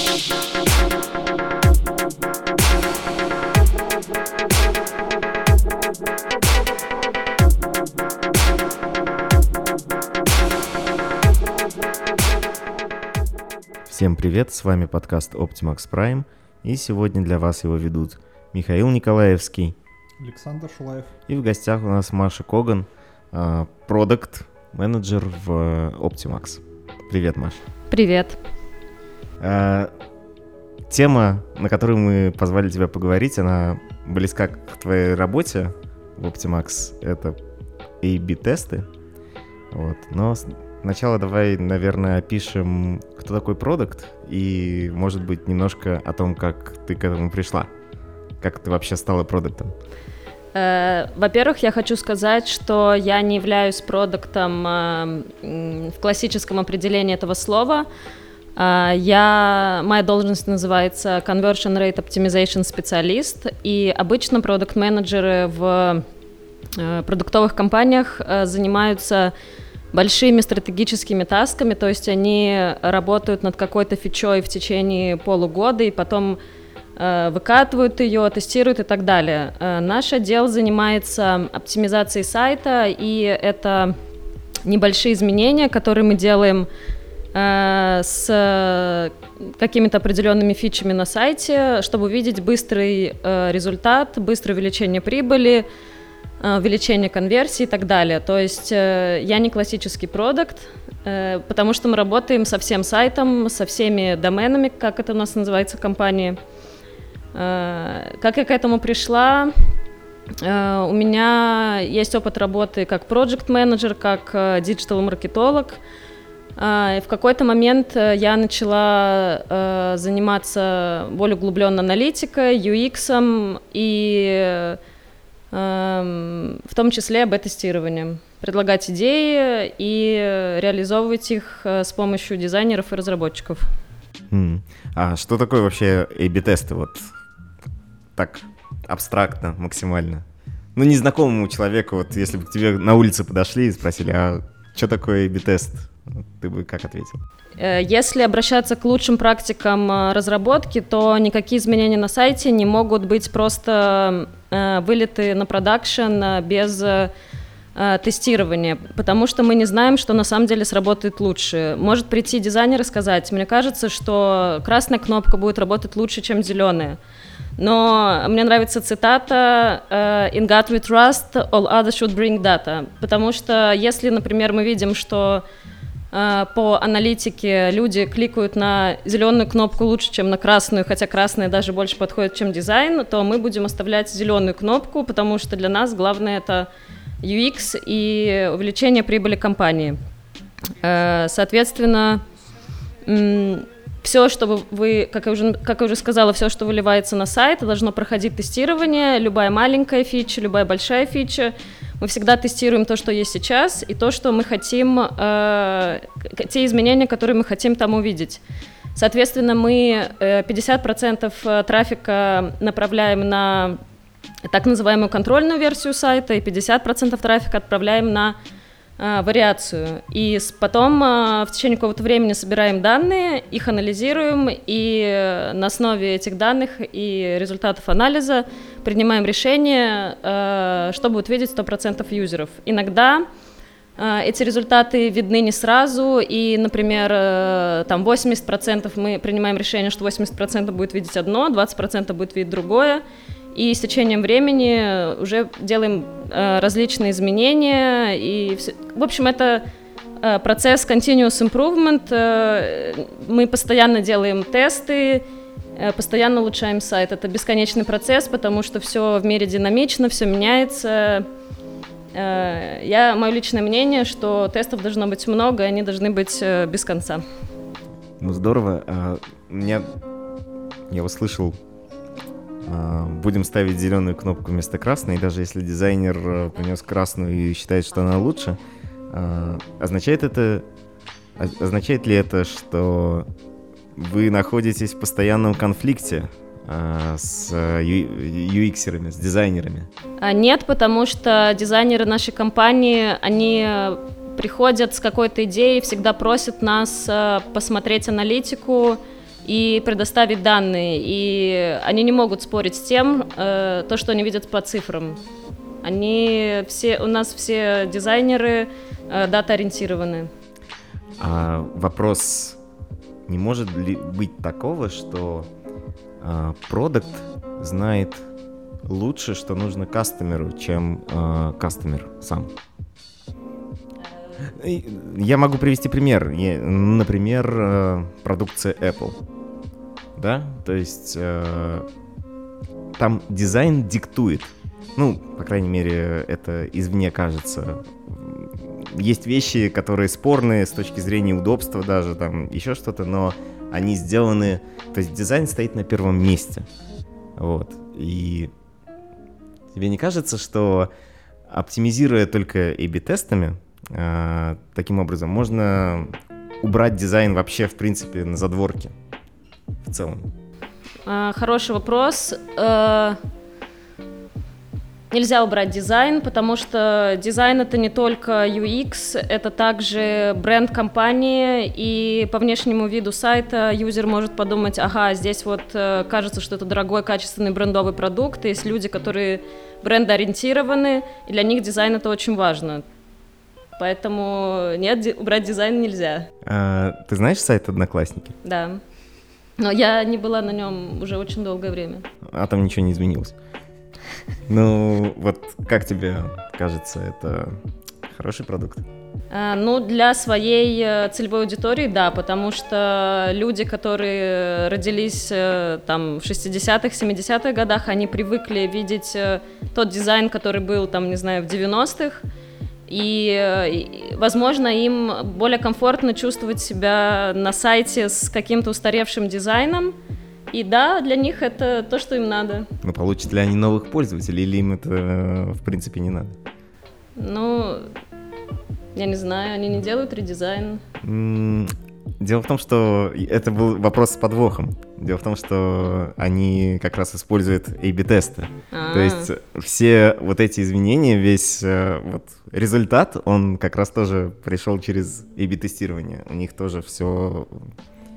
Всем привет, с вами подкаст Optimax Prime, и сегодня для вас его ведут Михаил Николаевский Александр Шулаев. и в гостях у нас Маша Коган, продукт менеджер в Optimax. Привет, Маша. Привет. А, Тема, на которую мы позвали тебя поговорить, она близка к твоей работе в Optimax. Это A-B-тесты. Вот. Но сначала давай, наверное, опишем, кто такой продукт и, может быть, немножко о том, как ты к этому пришла. Как ты вообще стала продуктом? Э, Во-первых, я хочу сказать, что я не являюсь продуктом э, в классическом определении этого слова. Э, Я, моя должность называется Conversion Rate Optimization специалист, и обычно продукт-менеджеры в э, продуктовых компаниях э, занимаются большими стратегическими тасками, то есть они работают над какой-то фичой в течение полугода и потом э, выкатывают ее, тестируют и так далее. Наш отдел занимается оптимизацией сайта, и это небольшие изменения, которые мы делаем с э, какими-то определенными фичами на сайте, чтобы увидеть быстрый э, результат, быстрое увеличение прибыли, э, увеличение конверсии и так далее. То есть э, я не классический продукт, э, потому что мы работаем со всем сайтом, со всеми доменами, как это у нас называется компании. Э, Как я к этому пришла? Э, У меня есть опыт работы как проект менеджер как диджитал-маркетолог. Э, и В какой-то момент э, я начала э, заниматься более углубленно аналитикой, UX и эм, в том числе АБ-тестированием. Предлагать идеи и реализовывать их э, с помощью дизайнеров и разработчиков. М. А что такое вообще A-B-тесты? Вот так абстрактно, максимально. Ну, незнакомому человеку, вот если бы к тебе на улице подошли и спросили, а что такое A-B-тест? Ты бы как ответил? Э, Если обращаться к лучшим практикам э, разработки, то никакие изменения на сайте не могут быть просто э, вылеты на продакшн без тестирования, потому что мы не знаем, что на самом деле сработает лучше. Может прийти дизайнер и сказать, мне кажется, что красная кнопка будет работать лучше, чем зеленая. Но мне нравится цитата «In God we trust, all others should bring data». Потому что если, например, мы видим, что по аналитике люди кликают на зеленую кнопку лучше, чем на красную, хотя красная даже больше подходит, чем дизайн, то мы будем оставлять зеленую кнопку, потому что для нас главное это UX и увеличение прибыли компании. Э, Соответственно, все, что вы- как я, уже, как я уже сказала, все, что выливается на сайт, должно проходить тестирование. Любая маленькая фича, любая большая фича. Мы всегда тестируем то, что есть сейчас, и то, что мы хотим, э, те изменения, которые мы хотим там увидеть. Соответственно, мы э, 50% трафика направляем на так называемую контрольную версию сайта, и 50% трафика отправляем на э, вариацию. И потом э, в течение какого-то времени собираем данные, их анализируем, и на основе этих данных и результатов анализа принимаем решение, э, что будет видеть 100% юзеров. Иногда э, эти результаты видны не сразу, и, например, там 80% мы принимаем решение, что 80% будет видеть одно, 20% будет видеть другое, и с течением времени уже делаем э, различные изменения. И всё- В общем, это э, процесс continuous improvement. э, Мы постоянно делаем тесты, э, постоянно улучшаем сайт. Это бесконечный процесс, потому что все в мире динамично, все меняется. Э, Я, мое личное мнение, что тестов должно быть много, и они должны быть э, без конца. Ну, здорово. А, меня... Я услышал, будем ставить зеленую кнопку вместо красной, и даже если дизайнер а, принес красную и считает, что она лучше, а, означает это... Означает ли это, что вы находитесь в постоянном конфликте с UX-ерами, с дизайнерами? А, Нет, потому что дизайнеры нашей компании, они э, приходят с какой-то идеей, всегда просят нас э, посмотреть аналитику и предоставить данные. И они не могут спорить с тем, э, то, что они видят по цифрам. Они все, у нас все дизайнеры э, дата-ориентированы. А вопрос, не может ли быть такого, что э, продукт знает лучше, что нужно кастомеру, чем э, кастомер сам? Я могу привести пример. Например, э, продукция Apple. Да? То есть э, там дизайн диктует. Ну, по крайней мере, это извне кажется. Есть вещи, которые спорные с точки зрения удобства даже, там еще что-то, но они сделаны... То есть дизайн стоит на первом месте. Вот. И тебе не кажется, что оптимизируя только A-B-тестами, таким образом, можно убрать дизайн вообще, в принципе, на задворке в целом? А, хороший вопрос. Э, нельзя убрать дизайн, потому что дизайн это не только UX, это также бренд компании, и по внешнему виду сайта юзер может подумать, ага, здесь вот э, кажется, что это дорогой, качественный брендовый продукт, есть люди, которые брендоориентированы, и для них дизайн это очень важно. Поэтому нет, убрать дизайн нельзя. А, ты знаешь сайт Одноклассники? Да. Но я не была на нем уже очень долгое время. А там ничего не изменилось? Ну, вот как тебе кажется, это хороший продукт? А, ну, для своей э, целевой аудитории, да, потому что люди, которые родились э, там в 60-х, 70-х годах, они привыкли видеть э, тот дизайн, который был там, не знаю, в 90-х, и, возможно, им более комфортно чувствовать себя на сайте с каким-то устаревшим дизайном. И да, для них это то, что им надо. Но получат ли они новых пользователей, или им это, в принципе, не надо? Ну, я не знаю, они не делают редизайн. Дело в том, что это был вопрос с подвохом. Дело в том, что они как раз используют A-B-тесты. А-а-а. То есть все вот эти изменения, весь э, вот результат, он как раз тоже пришел через A-B-тестирование. У них тоже все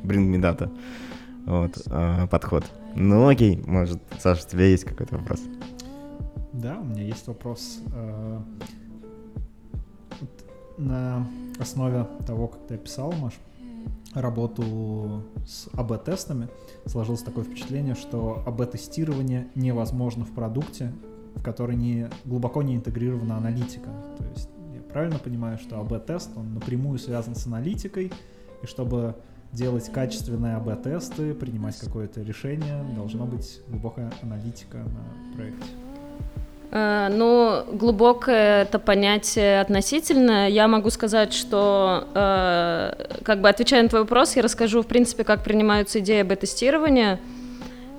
bring me data. Вот, э, подход. Ну окей, может, Саша, у тебя есть какой-то вопрос? Да, у меня есть вопрос. Э, на основе того, как ты описал, Маш, работу с АБ-тестами, сложилось такое впечатление, что АБ-тестирование невозможно в продукте, в который не, глубоко не интегрирована аналитика. То есть я правильно понимаю, что АБ-тест, он напрямую связан с аналитикой, и чтобы делать качественные АБ-тесты, принимать какое-то решение, должна быть глубокая аналитика на проекте. Э, ну, глубокое это понятие относительно. Я могу сказать, что, э, как бы отвечая на твой вопрос, я расскажу, в принципе, как принимаются идеи бета-тестирования.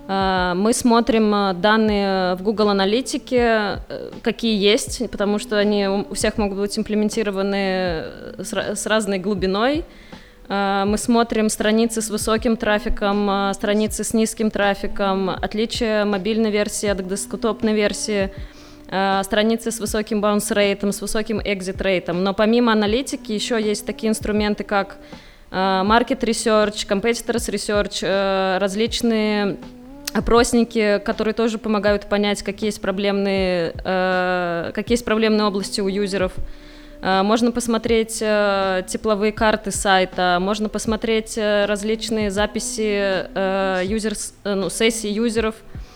Э, мы смотрим данные в Google Аналитике, какие есть, потому что они у всех могут быть имплементированы с разной глубиной. Мы смотрим страницы с высоким трафиком, страницы с низким трафиком, отличие мобильной версии от десктопной версии – страницы с высоким bounce рейтом, с высоким exit рейтом. Но помимо аналитики еще есть такие инструменты, как э, market research, competitors research, э, различные опросники, которые тоже помогают понять, какие есть проблемные, какие есть проблемные области у юзеров. Можно посмотреть тепловые карты сайта, можно посмотреть различные записи юзерс, ну, сессий юзеров – Э,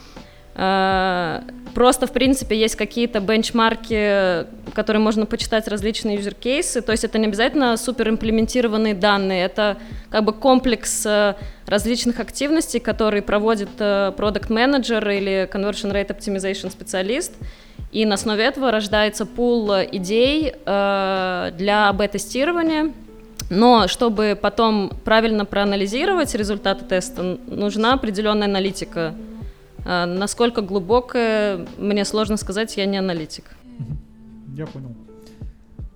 просто, в принципе, есть какие-то бенчмарки, которые можно почитать различные юзер-кейсы. То есть это не обязательно супер имплементированные данные, это как бы комплекс э, различных активностей, которые проводит продукт менеджер или conversion rate optimization специалист. И на основе этого рождается пул идей э, для АБ-тестирования. Но чтобы потом правильно проанализировать результаты теста, нужна определенная аналитика. А, насколько глубокое, мне сложно сказать, я не аналитик. Я понял.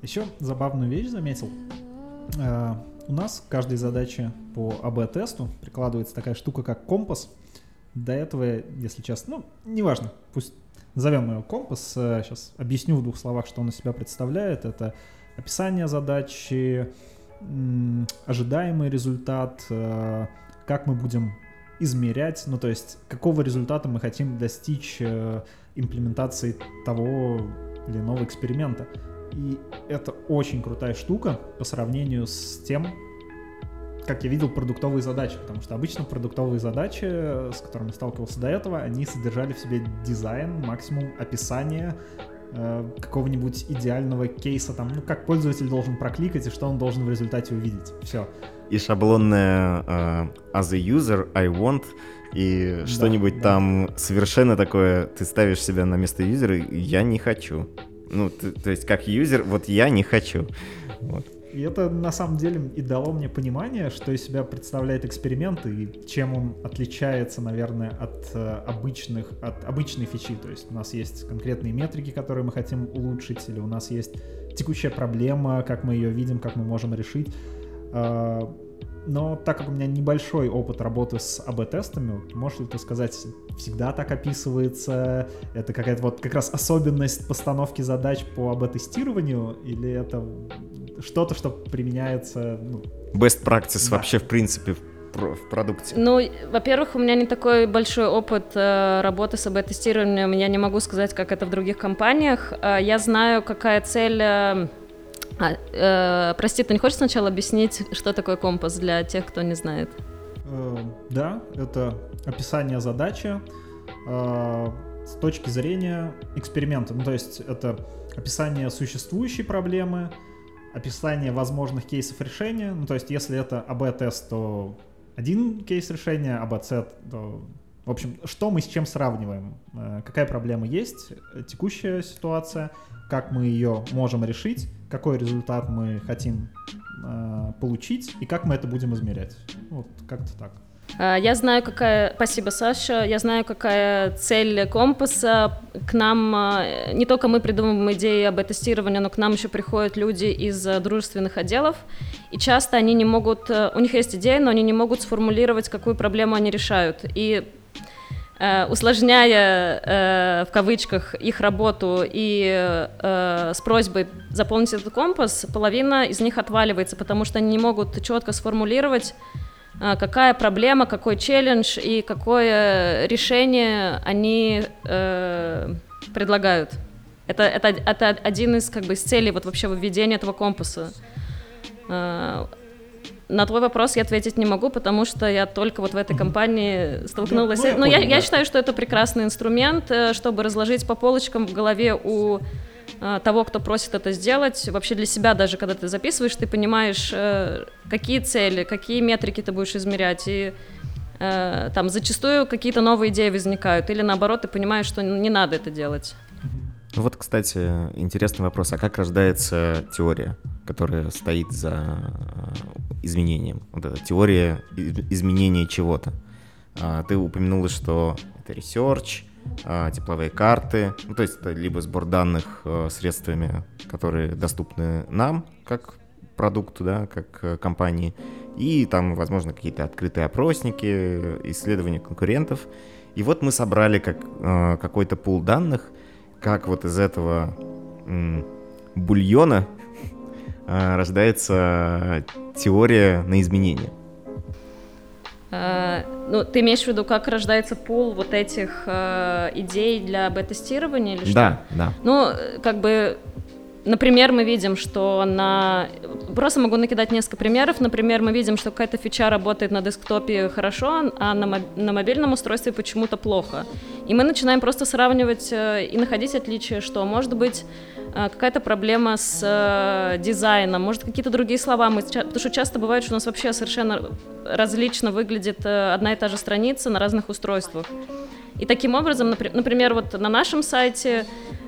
Еще забавную вещь заметил. А, у нас к каждой задаче по АБ-тесту прикладывается такая штука, как компас. До этого, если честно, ну, неважно, пусть назовем ее компас. Сейчас объясню в двух словах, что он из себя представляет. Это описание задачи, ожидаемый результат, как мы будем измерять, ну то есть какого результата мы хотим достичь э, имплементации того или иного эксперимента. И это очень крутая штука по сравнению с тем, как я видел продуктовые задачи, потому что обычно продуктовые задачи, с которыми сталкивался до этого, они содержали в себе дизайн, максимум описание э, какого-нибудь идеального кейса, там, ну, как пользователь должен прокликать и что он должен в результате увидеть. Все. И шаблонное э, as a user, I want, и Да, что-нибудь да. там совершенно такое, ты ставишь себя на место юзера, я не хочу. Ну, ты- то есть как юзер, вот я не хочу. Вот. И это на самом деле и дало мне понимание, что из себя представляет эксперимент и чем он отличается, наверное, от э, обычных, от обычной фичи. То есть у нас есть конкретные метрики, которые мы хотим улучшить, или у нас есть текущая проблема, как мы ее видим, как мы можем решить. Но так как у меня небольшой опыт работы с АБ-тестами, можешь ли ты сказать, всегда так описывается? Это какая-то вот как раз особенность постановки задач по АБ-тестированию? Или это что-то, что применяется... ну, Best practice Да. вообще, в принципе, в продукте. Ну, во-первых, у меня не такой большой опыт э, работы с АБ-тестированием, я не могу сказать, как это в других компаниях. Э, я знаю, какая цель... э, а, э, прости, ты не хочешь сначала объяснить, что такое компас для тех, кто не знает? э, да, это описание задачи э, с точки зрения эксперимента. Ну, то есть это описание существующей проблемы, описание возможных кейсов решения. Ну, то есть если это АБ-тест, то один кейс решения, АБ-С, то... В общем, что мы с чем сравниваем? Э, Какая проблема есть, э, текущая ситуация, как мы ее можем решить, какой результат мы хотим э, получить и как мы это будем измерять. Вот как-то так. А, Я знаю, какая... Спасибо, Саша. Я знаю, какая цель компаса. К нам... а, Не только мы придумываем идеи об тестировании, но к нам еще приходят люди из а, дружественных отделов. И часто они не могут... а, У них есть идеи, но они не могут сформулировать, какую проблему они решают. И э, усложняя э, в кавычках их работу и э, с просьбой заполнить этот компас, половина из них отваливается, потому что они не могут четко сформулировать, какая проблема, какой челлендж и какое решение они э, предлагают. Это, это, это один из как бы из целей вот вообще введения этого компаса. На твой вопрос я ответить не могу, потому что я только вот в этой компании столкнулась. Ну, я Но я, я считаю, что это прекрасный инструмент, э, чтобы разложить по полочкам в голове у э, того, кто просит это сделать. Вообще для себя даже, когда ты записываешь, ты понимаешь, э, какие цели, какие метрики ты будешь измерять. И там зачастую какие-то новые идеи возникают. Или наоборот, ты понимаешь, что не надо это делать. Ну Вот, кстати, интересный вопрос. А как рождается теория, которая стоит за э, изменением? Вот эта теория изменения чего-то. А, Ты упомянула, что это research, а, тепловые карты, ну, то есть это либо сбор данных э, средствами, которые доступны нам, как продукту, да, как э, компании, и там, возможно, какие-то открытые опросники, исследования конкурентов. И вот мы собрали как, какой-то пул данных, как вот из этого бульона э, рождается теория на изменения. Э, Ну, ты имеешь в виду, как рождается пул вот этих э, идей для бета-тестирования или что? Да, да. Ну, э, как бы, например, мы видим, что на... Просто могу накидать несколько примеров. Например, мы видим, что какая-то фича работает на десктопе хорошо, а на, моб- на мобильном устройстве почему-то плохо. И мы начинаем просто сравнивать э, и находить отличия, что, может быть, э, какая-то проблема с э, дизайном, может, какие-то другие слова. Мы, потому что часто бывает, что у нас вообще совершенно различно выглядит одна и та же страница на разных устройствах. И таким образом, напри- например, вот на нашем сайте,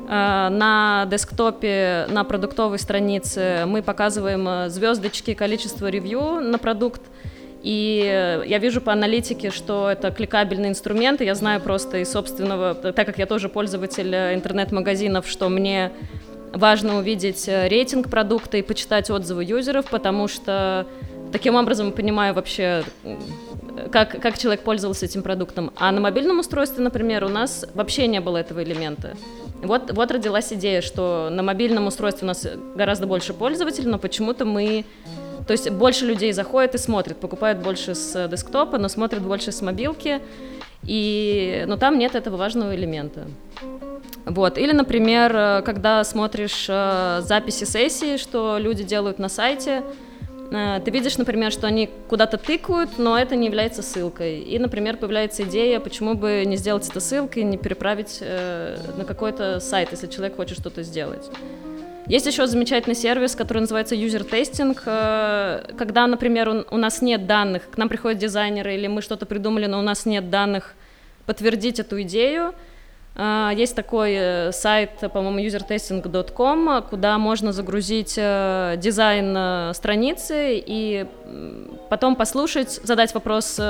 э, на десктопе, на продуктовой странице мы показываем э, звездочки, количество ревью на продукт, и я вижу по аналитике, что это кликабельный инструмент, и я знаю просто из собственного, так как я тоже пользователь э, интернет-магазинов, что мне важно увидеть рейтинг продукта и почитать отзывы юзеров, потому что таким образом понимаю вообще, как, как человек пользовался этим продуктом. А на мобильном устройстве, например, у нас вообще не было этого элемента. Вот, вот родилась идея, что на мобильном устройстве у нас гораздо больше пользователей, но почему-то мы То есть больше людей заходит и смотрит, покупают больше с десктопа, но смотрят больше с мобилки, и, но там нет этого важного элемента. Вот. Или, например, когда смотришь э, записи сессии, что люди делают на сайте, э, ты видишь, например, что они куда-то тыкают, но это не является ссылкой. И, например, появляется идея, почему бы не сделать это ссылкой, не переправить э, на какой-то сайт, если человек хочет что-то сделать. Есть еще замечательный сервис, который называется User Testing. Э, когда, например, у нас нет данных, к нам приходят дизайнеры или мы что-то придумали, но у нас нет данных подтвердить эту идею, есть такой э, сайт, по-моему, usertesting.com, куда можно загрузить э, дизайн э, страницы и потом послушать, задать вопрос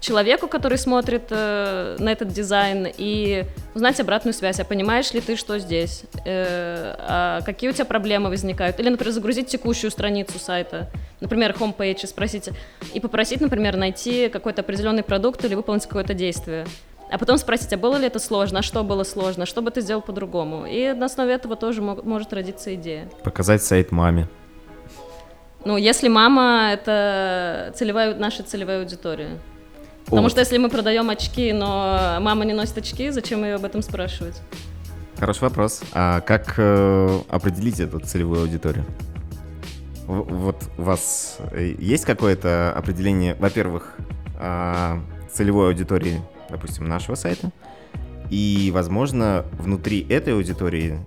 человеку, который смотрит на этот дизайн, и узнать обратную связь. А понимаешь ли ты, что здесь? А какие у тебя проблемы возникают? Или, например, загрузить текущую страницу сайта, например, homepage, спросить, и попросить, например, найти какой-то определенный продукт или выполнить какое-то действие а потом спросить, а было ли это сложно, а что было сложно, что бы ты сделал по-другому. И на основе этого тоже мог, может родиться идея. Показать сайт маме. Ну, если мама — это целевая, наша целевая аудитория. Потому вот. что если мы продаем очки, но мама не носит очки, зачем ее об этом спрашивать? Хороший вопрос. А как э, определить эту целевую аудиторию? Вот у вас э, есть какое-то определение, во-первых, э, целевой аудитории допустим, нашего сайта. И, возможно, внутри этой аудитории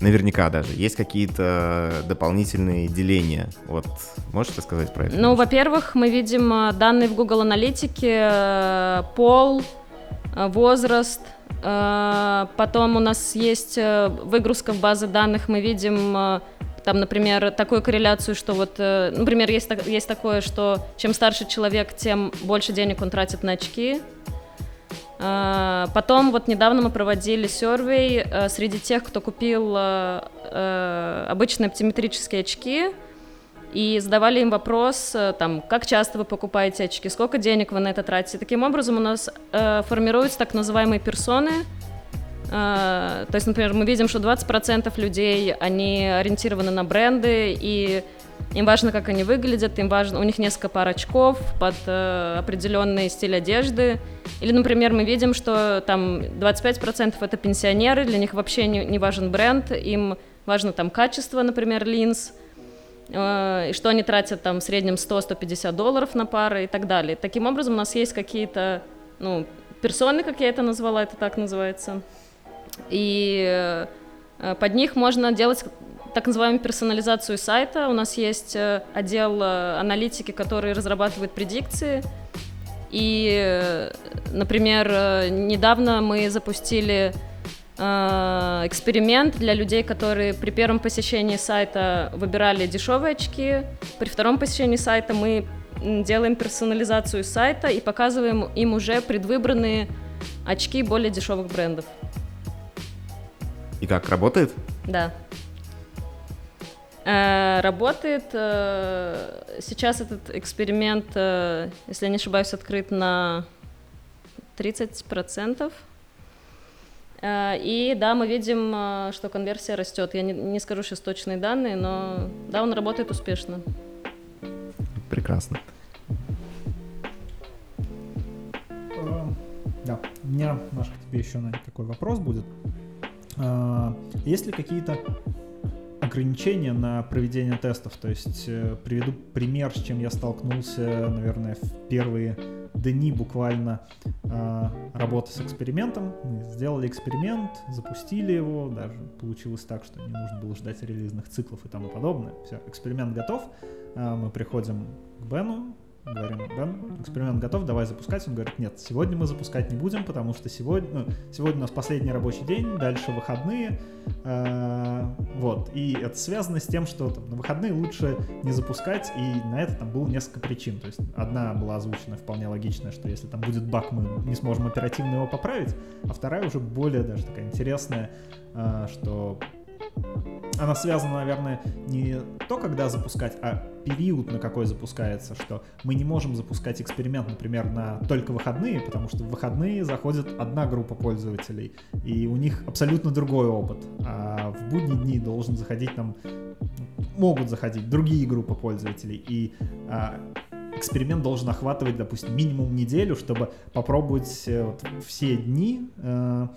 наверняка даже есть какие-то дополнительные деления. Вот можешь рассказать про это? Ну, во-первых, мы видим э, данные в Google Аналитике, э, пол, э, возраст, потом у нас есть выгрузка в базы данных, мы видим там, например, такую корреляцию, что вот, например, есть, есть такое, что чем старше человек, тем больше денег он тратит на очки, а, потом вот недавно мы проводили сервей э, среди тех, кто купил э, э, обычные оптиметрические очки, и задавали им вопрос, там, как часто вы покупаете очки, сколько денег вы на это тратите. Таким образом у нас формируются так называемые персоны, то есть, например, мы видим, что 20% людей, они ориентированы на бренды, и им важно, как они выглядят, им важно, у них несколько пар очков под э, определенный стиль одежды. Или, например, мы видим, что там 25% это пенсионеры, для них вообще не, не важен бренд, им важно там качество, например, линз, э, и что они тратят там в среднем 100-150 долларов на пары и так далее. Таким образом, у нас есть какие-то, ну, персоны, как я это назвала, это так называется, и э, под них можно делать так называемую персонализацию сайта. У нас есть э, отдел э, аналитики, который разрабатывает предикции. И, э, например, недавно мы запустили эксперимент для людей, которые при первом посещении сайта выбирали дешевые очки. При втором посещении сайта мы делаем персонализацию сайта и показываем им уже предвыбранные очки более дешевых брендов. И как, работает? Да. Э, работает. Э, сейчас этот эксперимент, э, если я не ошибаюсь, открыт на 30%. И да, мы видим, что конверсия растет. Я не, не скажу сейчас точные данные, но да, он работает успешно. Прекрасно. Да, у меня, Маша, к тебе еще наверное, такой вопрос будет. Есть ли какие-то ограничения на проведение тестов. То есть э, приведу пример, с чем я столкнулся, наверное, в первые дни буквально э, работы с экспериментом. Мы сделали эксперимент, запустили его, даже получилось так, что не нужно было ждать релизных циклов и тому подобное. Все, эксперимент готов. Э, мы приходим к Бену, говорим, Бен, эксперимент готов, давай запускать. Он говорит, нет, сегодня мы запускать не будем, потому что сегодня, ну, сегодня у нас последний рабочий день, дальше выходные, э, вот. И это связано с тем, что там, на выходные лучше не запускать, и на это там было несколько причин. То есть одна была озвучена вполне логичная, что если там будет баг, мы не сможем оперативно его поправить, а вторая уже более даже такая интересная, э, что она связана, наверное, не то, когда запускать, а период, на какой запускается, что мы не можем запускать эксперимент, например, на только выходные, потому что в выходные заходит одна группа пользователей, и у них абсолютно другой опыт. А в будние дни должен заходить там могут заходить другие группы пользователей, и а, эксперимент должен охватывать, допустим, минимум неделю, чтобы попробовать э, вот, все дни э,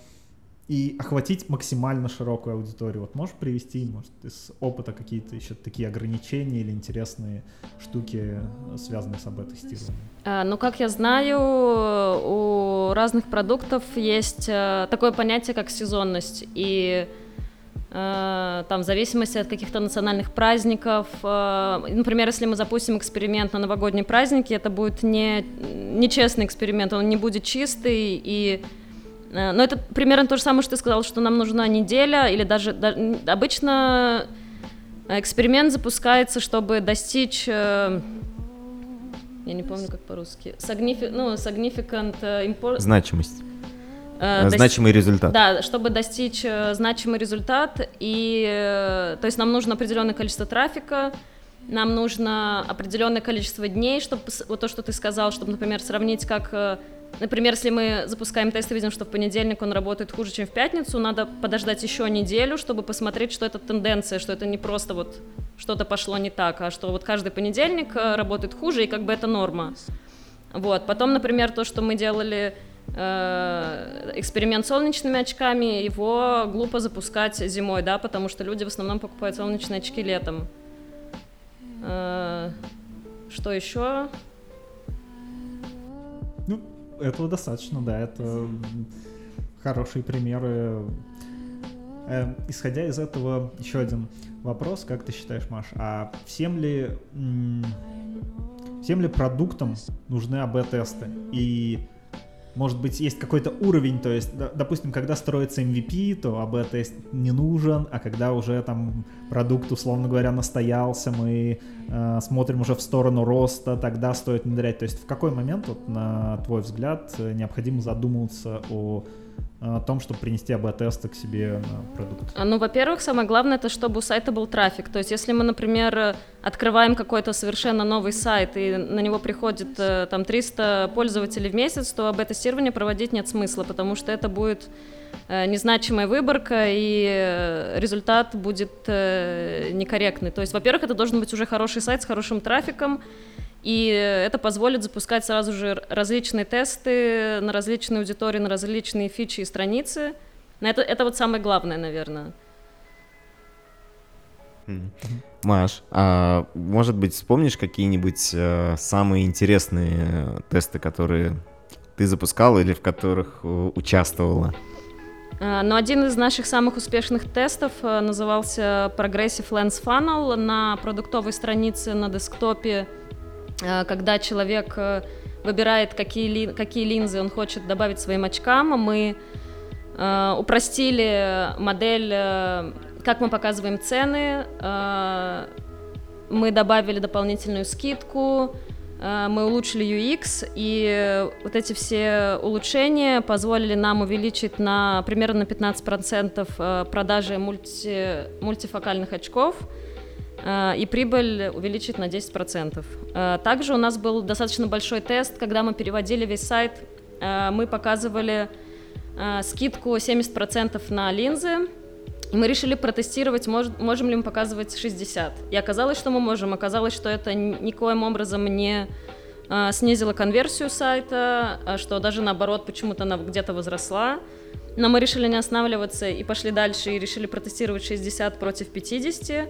и охватить максимально широкую аудиторию. Вот можешь привести, может, из опыта какие-то еще такие ограничения или интересные штуки, связанные с АБ-тестированием? А, ну, как я знаю, у разных продуктов есть э, такое понятие, как сезонность, и Э, там в зависимости от каких-то национальных праздников. Э, например, если мы запустим эксперимент на новогодние праздники, это будет не нечестный эксперимент, он не будет чистый и но это примерно то же самое, что ты сказал, что нам нужна неделя или даже, даже обычно эксперимент запускается, чтобы достичь я не помню как по-русски, Signifi- ну, significant import... значимость. Э, значимый результат. Да, чтобы достичь э, значимый результат, и э, то есть нам нужно определенное количество трафика, нам нужно определенное количество дней, чтобы вот то, что ты сказал, чтобы, например, сравнить, как, например, если мы запускаем тест и видим, что в понедельник он работает хуже, чем в пятницу, надо подождать еще неделю, чтобы посмотреть, что это тенденция, что это не просто вот что-то пошло не так, а что вот каждый понедельник работает хуже, и как бы это норма. Вот. Потом, например, то, что мы делали Э, эксперимент с солнечными очками, его глупо запускать зимой, да, потому что люди в основном покупают солнечные очки летом. Э, что еще? Этого достаточно, да, это хорошие примеры. Э, исходя из этого, еще один вопрос, как ты считаешь, Маш, а всем ли, всем ли продуктам нужны АБ-тесты? И может быть, есть какой-то уровень, то есть, допустим, когда строится MVP, то АБ-тест не нужен, а когда уже там продукт, условно говоря, настоялся, мы э, смотрим уже в сторону роста, тогда стоит внедрять. То есть в какой момент, вот, на твой взгляд, необходимо задумываться о о том, чтобы принести АБ-тесты к себе на продукт? А, ну, во-первых, самое главное, это чтобы у сайта был трафик. То есть, если мы, например, открываем какой-то совершенно новый сайт, и на него приходит э, там 300 пользователей в месяц, то АБ-тестирование проводить нет смысла, потому что это будет э, незначимая выборка, и э, результат будет некорректный. То есть, во-первых, это должен быть уже хороший сайт с хорошим трафиком, и это позволит запускать сразу же различные тесты на различные аудитории, на различные фичи и страницы. Это, это вот самое главное, наверное. Маш, а может быть, вспомнишь какие-нибудь э, самые интересные тесты, которые ты запускала или в которых э, участвовала? А, но один из наших самых успешных тестов э, назывался Progressive Lens Funnel на продуктовой странице на десктопе когда человек э, выбирает, какие, ли, какие линзы он хочет добавить своим очкам, мы э, упростили модель, как мы показываем цены, мы добавили дополнительную скидку, мы улучшили UX, и вот эти все улучшения позволили нам увеличить на примерно на 15% продажи мульти, мультифокальных очков – Э, и прибыль увеличить на 10%. Э, также у нас был достаточно большой тест, когда мы переводили весь сайт, э, мы показывали скидку 70% на линзы, мы решили протестировать, можем ли мы показывать 60. И оказалось, что мы можем. Оказалось, что это никоим образом не снизило конверсию сайта, а что даже наоборот почему-то она где-то возросла. Но мы решили не останавливаться и пошли дальше, и решили протестировать 60 против 50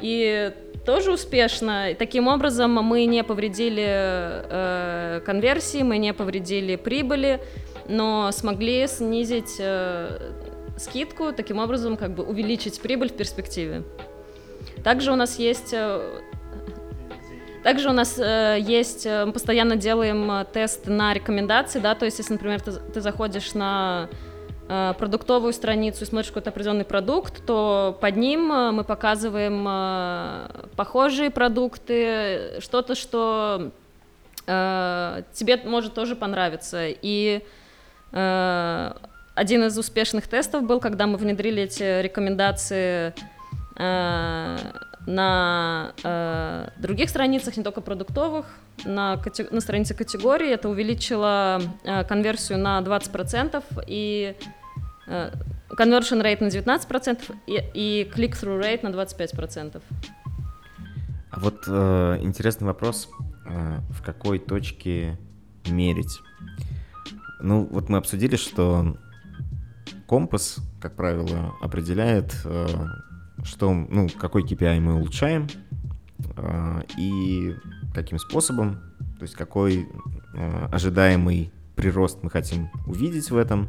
и тоже успешно. И таким образом мы не повредили э, конверсии, мы не повредили прибыли, но смогли снизить э, скидку, таким образом как бы увеличить прибыль в перспективе. Также у нас есть э, также у нас э, есть, э, мы постоянно делаем э, тест на рекомендации, да, то есть если, например, ты, ты заходишь на продуктовую страницу и смотришь какой-то определенный продукт, то под ним э, мы показываем э, похожие продукты, что-то, что тебе может тоже понравиться. И один из успешных тестов был, когда мы внедрили эти рекомендации на э, других страницах, не только продуктовых, на, на странице категории. Это увеличило э, конверсию на 20% и conversion rate на 19% и, и click-through rate на 25%. А вот э, интересный вопрос, э, в какой точке мерить? Ну, вот мы обсудили, что компас, как правило, определяет, э, что, ну, какой KPI мы улучшаем э, и каким способом, то есть какой э, ожидаемый прирост мы хотим увидеть в этом,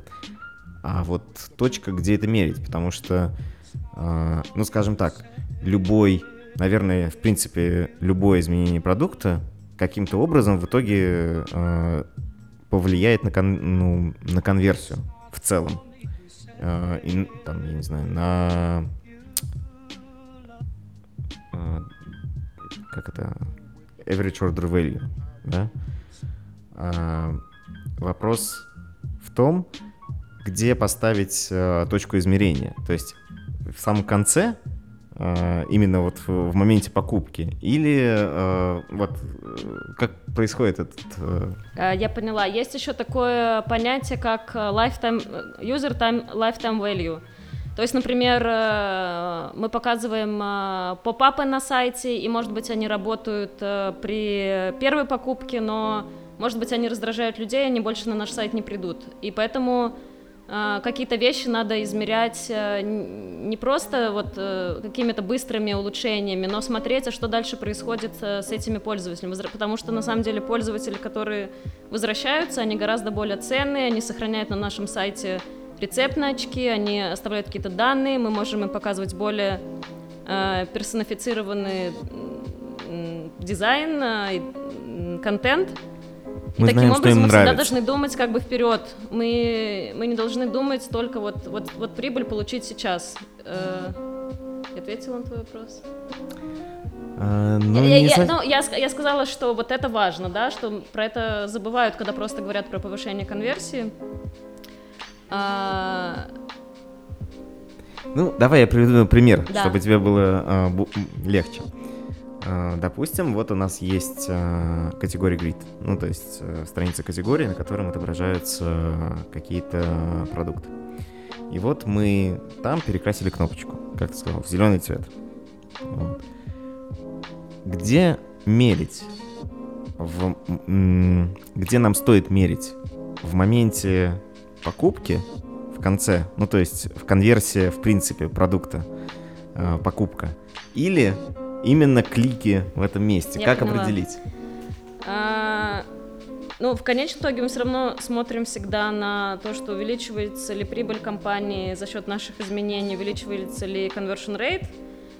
а вот точка, где это мерить, потому что, э, ну, скажем так, любой, наверное, в принципе, любое изменение продукта каким-то образом в итоге повлияет на, кон, ну, на конверсию в целом. И, там, я не знаю, на... Э, как это? Average order value, да? Э, вопрос в том, где поставить э, точку измерения. То есть в самом конце, э, именно вот в, в моменте покупки, или э, вот как происходит этот... Э я поняла. Есть еще такое понятие, как lifetime, user time, lifetime value. То есть, например, мы показываем поп-апы на сайте, и, может быть, они работают при первой покупке, но, может быть, они раздражают людей, они больше на наш сайт не придут. И поэтому какие-то вещи надо измерять э, не просто вот э, какими-то быстрыми улучшениями, но смотреть, а что дальше происходит э, с этими пользователями, потому что на самом деле пользователи, которые возвращаются, они гораздо более ценные, они сохраняют на нашем сайте рецептные очки, они оставляют какие-то данные, мы можем им показывать более персонифицированный дизайн, контент, мы таким знаем, образом, что им мы нравится. всегда должны думать как бы вперед. Мы, мы не должны думать только вот, вот, вот прибыль получить сейчас. Э, я ответила на твой вопрос? А, ну, я, я, со... ну, я, я сказала, что вот это важно, да, что про это забывают, когда просто говорят про повышение конверсии. А... Ну, давай я приведу пример, да. чтобы тебе было а, бу- легче. А, допустим, вот у нас есть а, категория grid, ну то есть а, страница категории, на котором отображаются какие-то продукты. И вот мы там перекрасили кнопочку, как ты сказал, в зеленый цвет. Вот. Где мерить? В, где нам стоит мерить? В моменте покупки, в конце, ну то есть в конверсии, в принципе, продукта, покупка, или именно клики в этом месте? Я как поняла. определить? А, ну, в конечном итоге мы все равно смотрим всегда на то, что увеличивается ли прибыль компании за счет наших изменений, увеличивается ли conversion rate.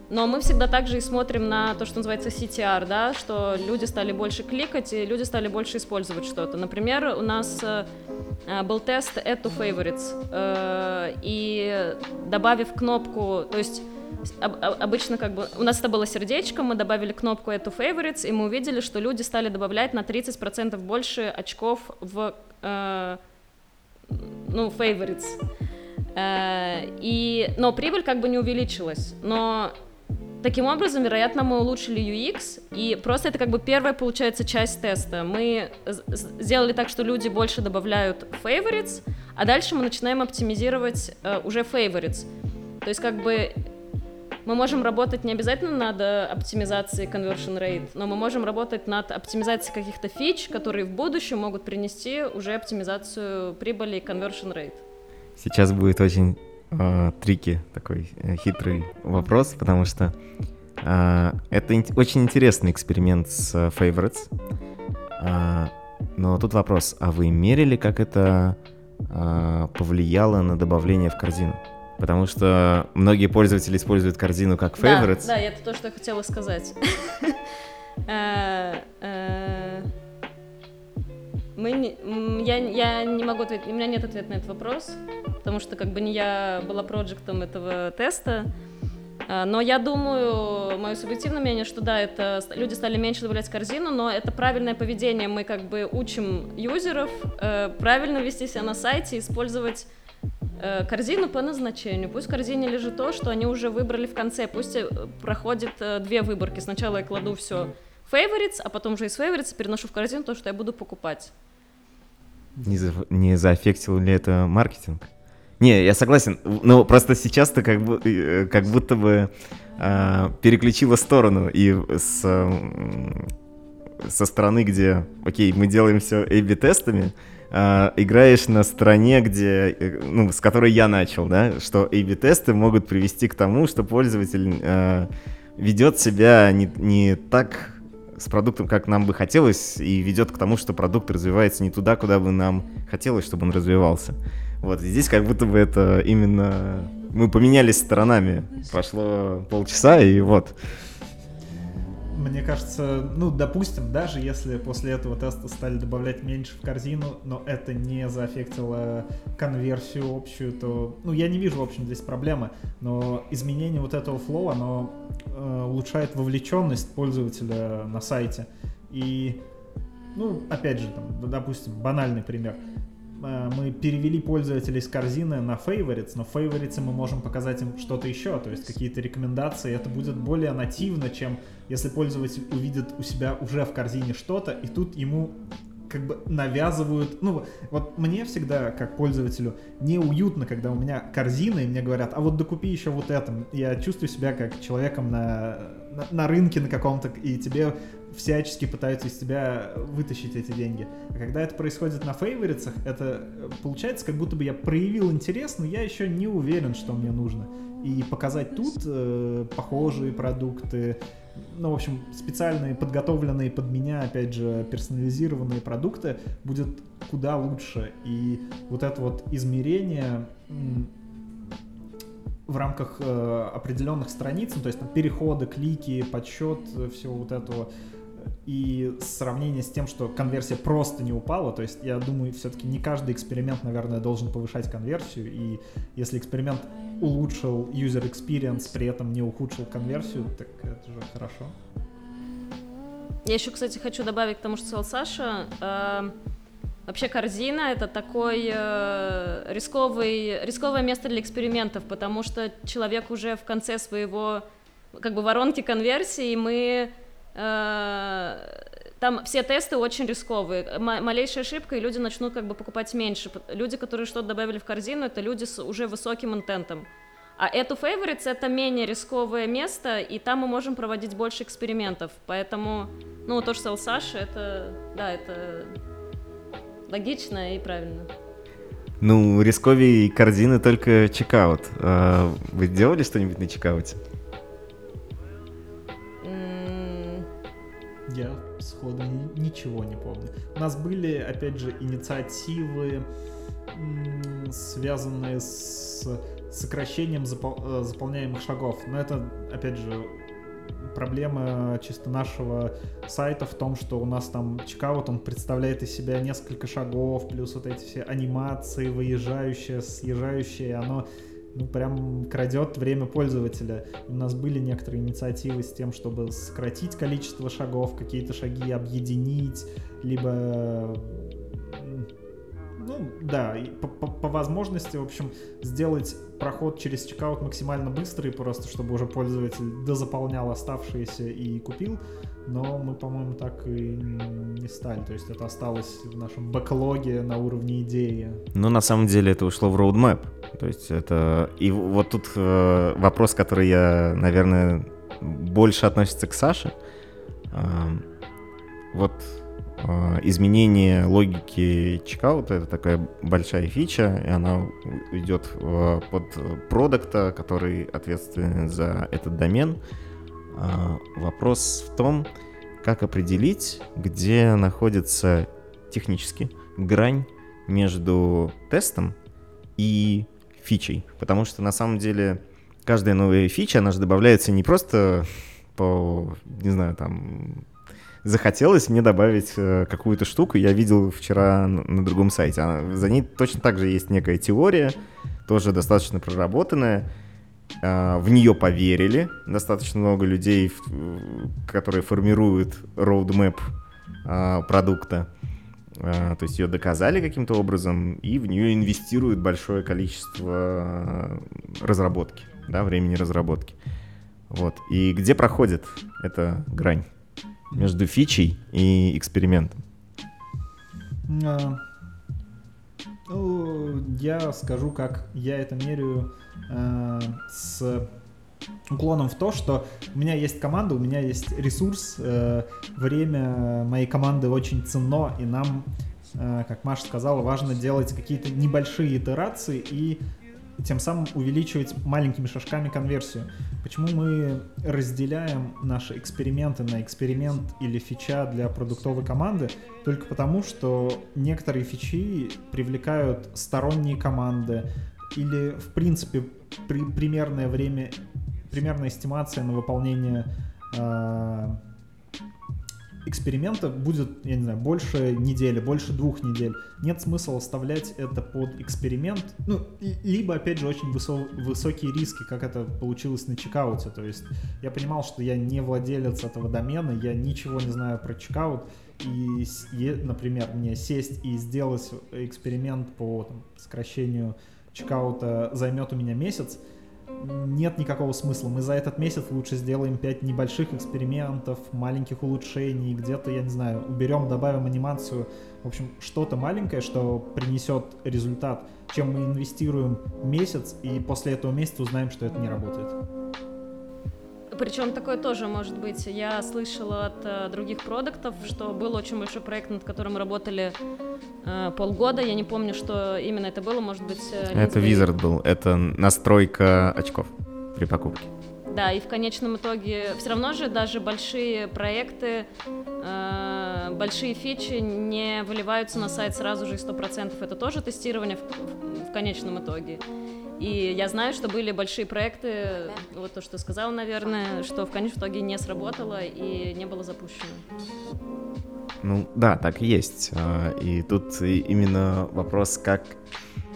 Но мы всегда также и смотрим на то, что называется CTR, да, что люди стали больше кликать и люди стали больше использовать что-то. Например, у нас э, был тест Add to Favorites, э, и добавив кнопку, то есть обычно как бы у нас это было сердечко, мы добавили кнопку эту favorites, и мы увидели, что люди стали добавлять на 30% больше очков в э, ну, favorites. Э, и, но прибыль как бы не увеличилась. Но таким образом, вероятно, мы улучшили UX, и просто это как бы первая, получается, часть теста. Мы сделали так, что люди больше добавляют favorites, а дальше мы начинаем оптимизировать э, уже favorites. То есть как бы мы можем работать не обязательно над э, оптимизацией conversion rate, но мы можем работать над оптимизацией каких-то фич, которые в будущем могут принести уже оптимизацию прибыли и conversion rate. Сейчас будет очень э, трики, такой э, хитрый вопрос, потому что э, это ин- очень интересный эксперимент с э, favorites. Э, но тут вопрос, а вы мерили, как это э, повлияло на добавление в корзину? Потому что многие пользователи используют корзину как favorites. Да, да, это то, что я хотела сказать. Э, э, мы не, я, я не могу ответить, у меня нет ответа на этот вопрос, потому что как бы не я была проектом этого теста, э, но я думаю, мое субъективное мнение, что да, это люди стали меньше добавлять в корзину, но это правильное поведение, мы как бы учим юзеров правильно вести себя на сайте, использовать Э, корзину по назначению. Пусть в корзине лежит то, что они уже выбрали в конце. Пусть э, проходит э, две выборки. Сначала я кладу все favorites, а потом уже из favorites переношу в корзину то, что я буду покупать. Не, за, не заэффектил ли это маркетинг? Не, я согласен. Но просто сейчас ты как, бы, э, как будто бы э, переключила сторону и с, со стороны, где, окей, мы делаем все A-B-тестами, э, играешь на стороне, где, э, ну, с которой я начал, да, что A-B-тесты могут привести к тому, что пользователь э, ведет себя не, не так с продуктом, как нам бы хотелось, и ведет к тому, что продукт развивается не туда, куда бы нам хотелось, чтобы он развивался. Вот, и здесь как будто бы это именно... Мы поменялись сторонами. Прошло полчаса, и вот. Мне кажется, ну, допустим, даже если после этого теста стали добавлять меньше в корзину, но это не заэффектило конверсию общую, то, ну, я не вижу, в общем, здесь проблемы, но изменение вот этого флоу, оно э, улучшает вовлеченность пользователя на сайте. И, ну, опять же, там, допустим, банальный пример. Э, мы перевели пользователей с корзины на favorites, но в favorites мы можем показать им что-то еще, то есть какие-то рекомендации. Это будет более нативно, чем если пользователь увидит у себя уже в корзине что-то, и тут ему как бы навязывают, ну, вот мне всегда, как пользователю, неуютно, когда у меня корзина, и мне говорят, а вот докупи еще вот это. Я чувствую себя как человеком на, на, на рынке на каком-то, и тебе всячески пытаются из тебя вытащить эти деньги. А когда это происходит на фейворитсах, это э, получается, как будто бы я проявил интерес, но я еще не уверен, что мне нужно. И показать тут э, похожие продукты, ну, в общем, специальные, подготовленные под меня, опять же, персонализированные продукты будет куда лучше. И вот это вот измерение в рамках э, определенных страниц, ну, то есть там, переходы, клики, подсчет э, всего вот этого, и сравнение с тем, что конверсия просто не упала, то есть я думаю, все-таки не каждый эксперимент, наверное, должен повышать конверсию, и если эксперимент улучшил user experience, при этом не ухудшил конверсию, так это же хорошо. Я еще, кстати, хочу добавить к тому, что сказал Саша. Э, вообще корзина это такой э, рисковый, рисковое место для экспериментов, потому что человек уже в конце своего как бы воронки конверсии, и мы там все тесты очень рисковые. Малейшая ошибка, и люди начнут как бы покупать меньше. Люди, которые что-то добавили в корзину, это люди с уже высоким интентом. А эту favorites это менее рисковое место, и там мы можем проводить больше экспериментов. Поэтому, ну, то, что сказал Саша, это, да, это логично и правильно. Ну, рисковее корзины только чекаут. А вы делали что-нибудь на чекауте? Я сходу ничего не помню. У нас были, опять же, инициативы, связанные с сокращением э, заполняемых шагов. Но это, опять же, проблема чисто нашего сайта в том, что у нас там чекаут, он представляет из себя несколько шагов, плюс вот эти все анимации, выезжающие, съезжающие, оно ну, прям крадет время пользователя. У нас были некоторые инициативы с тем, чтобы сократить количество шагов, какие-то шаги объединить, либо ну, да, по, по, по возможности, в общем, сделать проход через чекаут максимально быстрый, просто чтобы уже пользователь дозаполнял оставшиеся и купил. Но мы, по-моему, так и не стали. То есть это осталось в нашем бэклоге на уровне идеи. Но на самом деле это ушло в roadmap. То есть это... И вот тут э, вопрос, который я, наверное, больше относится к Саше. Э, вот изменение логики чекаута — это такая большая фича, и она идет э, под продукта, который ответственен за этот домен. Э, вопрос в том, как определить, где находится технически грань между тестом и фичей. Потому что на самом деле каждая новая фича, она же добавляется не просто по, не знаю, там, захотелось мне добавить э, какую-то штуку, я видел вчера на другом сайте. За ней точно так же есть некая теория, тоже достаточно проработанная. Э, в нее поверили достаточно много людей, которые формируют roadmap э, продукта. То есть ее доказали каким-то образом, и в нее инвестируют большое количество разработки, да, времени разработки. Вот. И где проходит эта грань? Между фичей и экспериментом? А, Ну, я скажу, как я это меряю э, с уклоном в то, что у меня есть команда, у меня есть ресурс, э, время моей команды очень ценно, и нам, э, как Маша сказала, важно делать какие-то небольшие итерации и тем самым увеличивать маленькими шажками конверсию. Почему мы разделяем наши эксперименты на эксперимент или фича для продуктовой команды? Только потому, что некоторые фичи привлекают сторонние команды или, в принципе, при, примерное время, примерная эстимация на выполнение э, эксперимента будет, я не знаю, больше недели, больше двух недель. Нет смысла оставлять это под эксперимент. Ну, либо, опять же, очень высо высокие риски, как это получилось на чекауте. То есть я понимал, что я не владелец этого домена, я ничего не знаю про чекаут. И, например, мне сесть и сделать эксперимент по там, сокращению чекаута займет у меня месяц, нет никакого смысла. Мы за этот месяц лучше сделаем 5 небольших экспериментов, маленьких улучшений, где-то, я не знаю, уберем, добавим анимацию. В общем, что-то маленькое, что принесет результат, чем мы инвестируем месяц, и после этого месяца узнаем, что это не работает. Причем такое тоже может быть. Я слышала от э, других продуктов, что был очень большой проект, над которым мы работали э, полгода. Я не помню, что именно это было. Может быть... Э, это Wizard был. Это настройка очков при покупке. Да, и в конечном итоге все равно же даже большие проекты, э, большие фичи не выливаются на сайт сразу же и 100%. Это тоже тестирование в, в, в конечном итоге. И я знаю, что были большие проекты, вот то, что сказал, наверное, что в конечном итоге не сработало и не было запущено. Ну да, так и есть. А, и тут именно вопрос, как...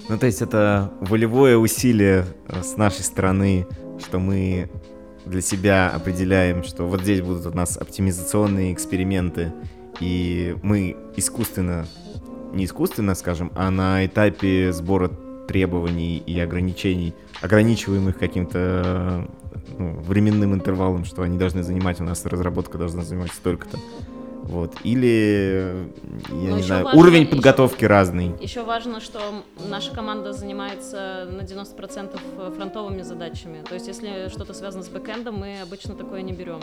Ну то есть это волевое усилие э, с нашей стороны, что мы для себя определяем, что вот здесь будут у нас оптимизационные эксперименты, и мы искусственно, не искусственно, скажем, а на этапе сбора требований и ограничений, ограничиваем их каким-то ну, временным интервалом, что они должны занимать, у нас разработка должна занимать столько-то. Вот. Или, я Но не знаю, важно, уровень подготовки еще, разный. Еще важно, что наша команда занимается на 90% фронтовыми задачами. То есть, если что-то связано с бэкэндом, мы обычно такое не берем.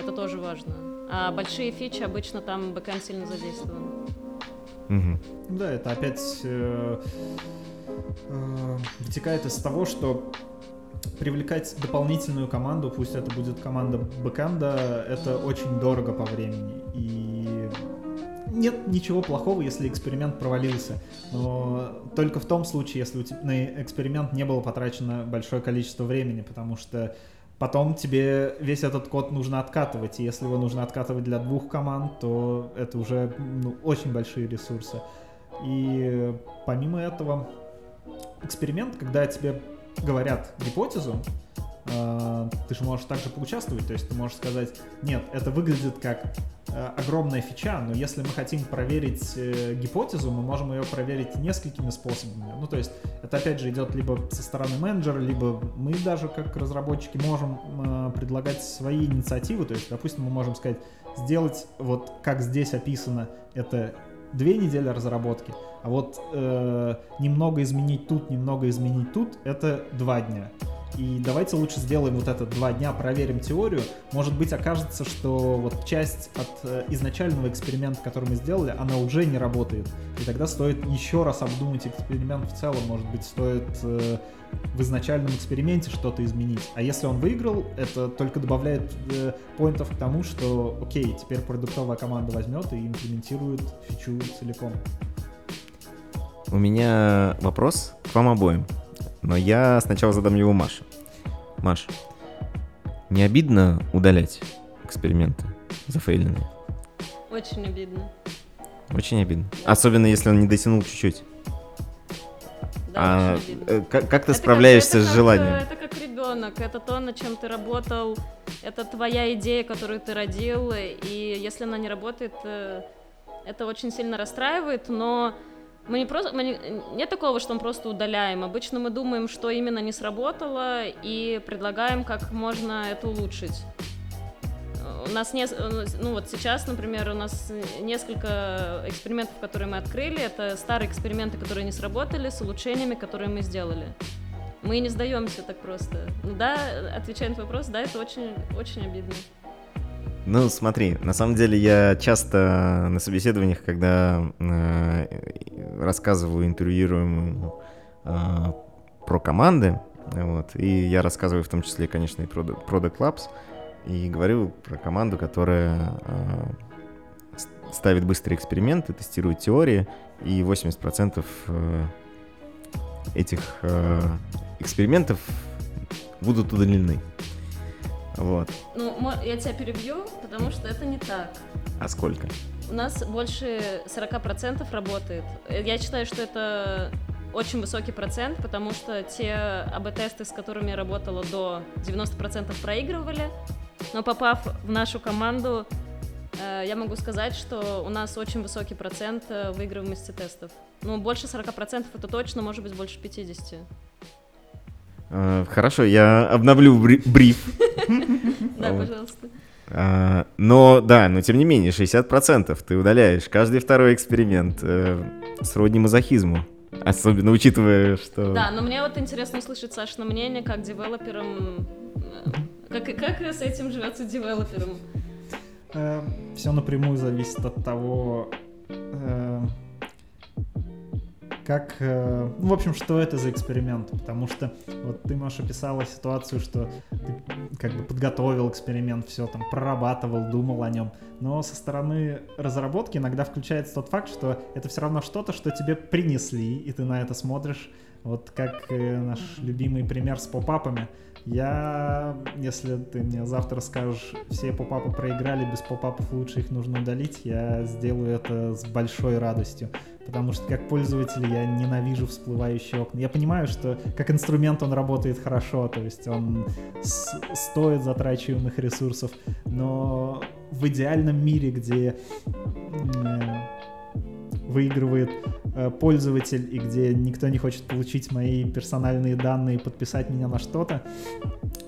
Это тоже важно. А большие фичи обычно там бэкэнд сильно задействован. Угу. Да, это опять э, э, вытекает из того, что привлекать дополнительную команду, пусть это будет команда бэкэнда, это очень дорого по времени. И нет ничего плохого, если эксперимент провалился. Но только в том случае, если на эксперимент не было потрачено большое количество времени, потому что Потом тебе весь этот код нужно откатывать, и если его нужно откатывать для двух команд, то это уже ну, очень большие ресурсы. И помимо этого, эксперимент, когда тебе говорят гипотезу, ты же можешь также поучаствовать, то есть ты можешь сказать, нет, это выглядит как э, огромная фича, но если мы хотим проверить э, гипотезу, мы можем ее проверить несколькими способами. Ну, то есть это опять же идет либо со стороны менеджера, либо мы даже как разработчики можем предлагать свои инициативы, то есть, допустим, мы можем сказать, сделать вот как здесь описано, это две недели разработки, а вот э, немного изменить тут, немного изменить тут, это два дня. И давайте лучше сделаем вот это два дня, проверим теорию. Может быть, окажется, что вот часть от э, изначального эксперимента, который мы сделали, она уже не работает. И тогда стоит еще раз обдумать эксперимент в целом. Может быть, стоит э, в изначальном эксперименте что-то изменить. А если он выиграл, это только добавляет э, поинтов к тому, что окей, теперь продуктовая команда возьмет и имплементирует фичу целиком. У меня вопрос к вам обоим. Но я сначала задам его Маше. Маш, не обидно удалять эксперименты зафейленные? Очень обидно. Очень обидно. Особенно, если он не дотянул чуть-чуть. Да, а э, как, как ты это справляешься как, с желанием? это как ребенок, это то, над чем ты работал, это твоя идея, которую ты родил, и если она не работает, э, это очень сильно расстраивает, но мы не просто, мы не, нет такого, что мы просто удаляем. Обычно мы думаем, что именно не сработало, и предлагаем, как можно это улучшить. у нас не, ну вот сейчас, например, у нас несколько экспериментов, которые мы открыли, это старые эксперименты, которые не сработали, с улучшениями, которые мы сделали. Мы не сдаемся так просто. Ну да, отвечая на вопрос, да, это очень, очень обидно. Ну, смотри, на самом деле я часто на собеседованиях, когда э, рассказываю интервьюируемому э, про команды, вот, и я рассказываю в том числе, конечно, и про Product Labs, и говорю про команду, которая э, ставит быстрые эксперименты, тестирует теории, и 80% э, этих э, экспериментов будут удалены. Вот. Ну, я тебя перебью, потому что это не так. А сколько? У нас больше 40% работает. Я считаю, что это очень высокий процент, потому что те АБ-тесты, с которыми я работала до 90% проигрывали, но попав в нашу команду, э, я могу сказать, что у нас очень высокий процент э, выигрываемости тестов. Ну, больше 40% это точно, может быть, больше 50%. Э, хорошо, я обновлю бриф. Да, пожалуйста. А, но да, но тем не менее, 60% ты удаляешь. Каждый второй эксперимент э, сродни мазохизму. Особенно учитывая, что... Да, но мне вот интересно услышать Сашина мнение, как девелоперам... Э, как, как с этим живется девелопером? Все напрямую зависит от того, как, э, ну, в общем, что это за эксперимент, потому что вот ты, Маша, писала ситуацию, что ты как бы подготовил эксперимент, все там прорабатывал, думал о нем, но со стороны разработки иногда включается тот факт, что это все равно что-то, что тебе принесли, и ты на это смотришь, вот как э, наш любимый пример с попапами. Я, если ты мне завтра скажешь, все попапы проиграли, без попапов лучше их нужно удалить, я сделаю это с большой радостью потому что как пользователь я ненавижу всплывающие окна. Я понимаю, что как инструмент он работает хорошо, то есть он стоит затрачиваемых ресурсов, но в идеальном мире, где выигрывает пользователь и где никто не хочет получить мои персональные данные подписать меня на что-то,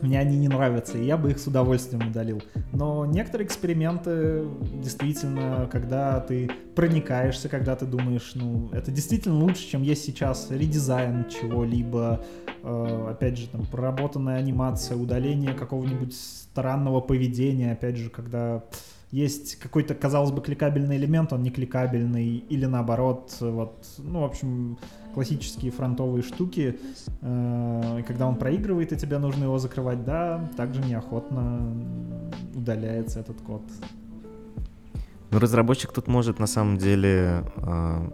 мне они не нравятся, и я бы их с удовольствием удалил. Но некоторые эксперименты действительно, когда ты проникаешься, когда ты думаешь, ну, это действительно лучше, чем есть сейчас редизайн чего-либо, э, опять же, там, проработанная анимация, удаление какого-нибудь странного поведения, опять же, когда есть какой-то, казалось бы, кликабельный элемент, он не кликабельный, или наоборот, вот, ну, в общем, классические фронтовые штуки, э, когда он проигрывает, и тебе нужно его закрывать, да, также неохотно удаляется этот код. Ну, разработчик тут может, на самом деле, э,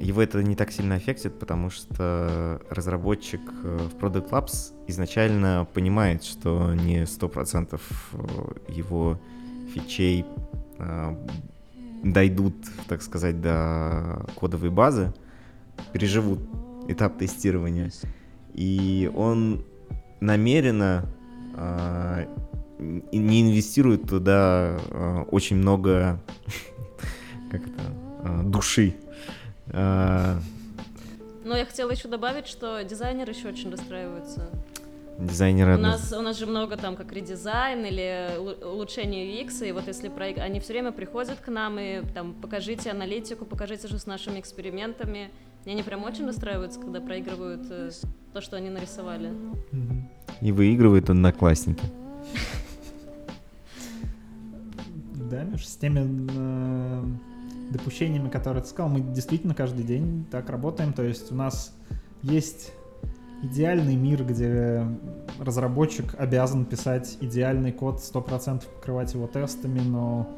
его это не так сильно аффектит, потому что разработчик э, в Product Labs изначально понимает, что не 100% э, его фичей э, дойдут, так сказать, до кодовой базы, переживут этап тестирования. И он намеренно э, не инвестирует туда э, очень много как это, э, души. Э, Но я хотела еще добавить, что дизайнеры еще очень расстраиваются дизайнеры. У нас, у нас же много там как редизайн или улучшение UX, и вот если про... они все время приходят к нам и там покажите аналитику, покажите же с нашими экспериментами. И они прям очень расстраиваются, когда проигрывают э, то, что они нарисовали. И выигрывают одноклассники. Да, Миш, с теми э, допущениями, которые ты сказал, мы действительно каждый день так работаем. То есть у нас есть идеальный мир, где разработчик обязан писать идеальный код, 100% покрывать его тестами, но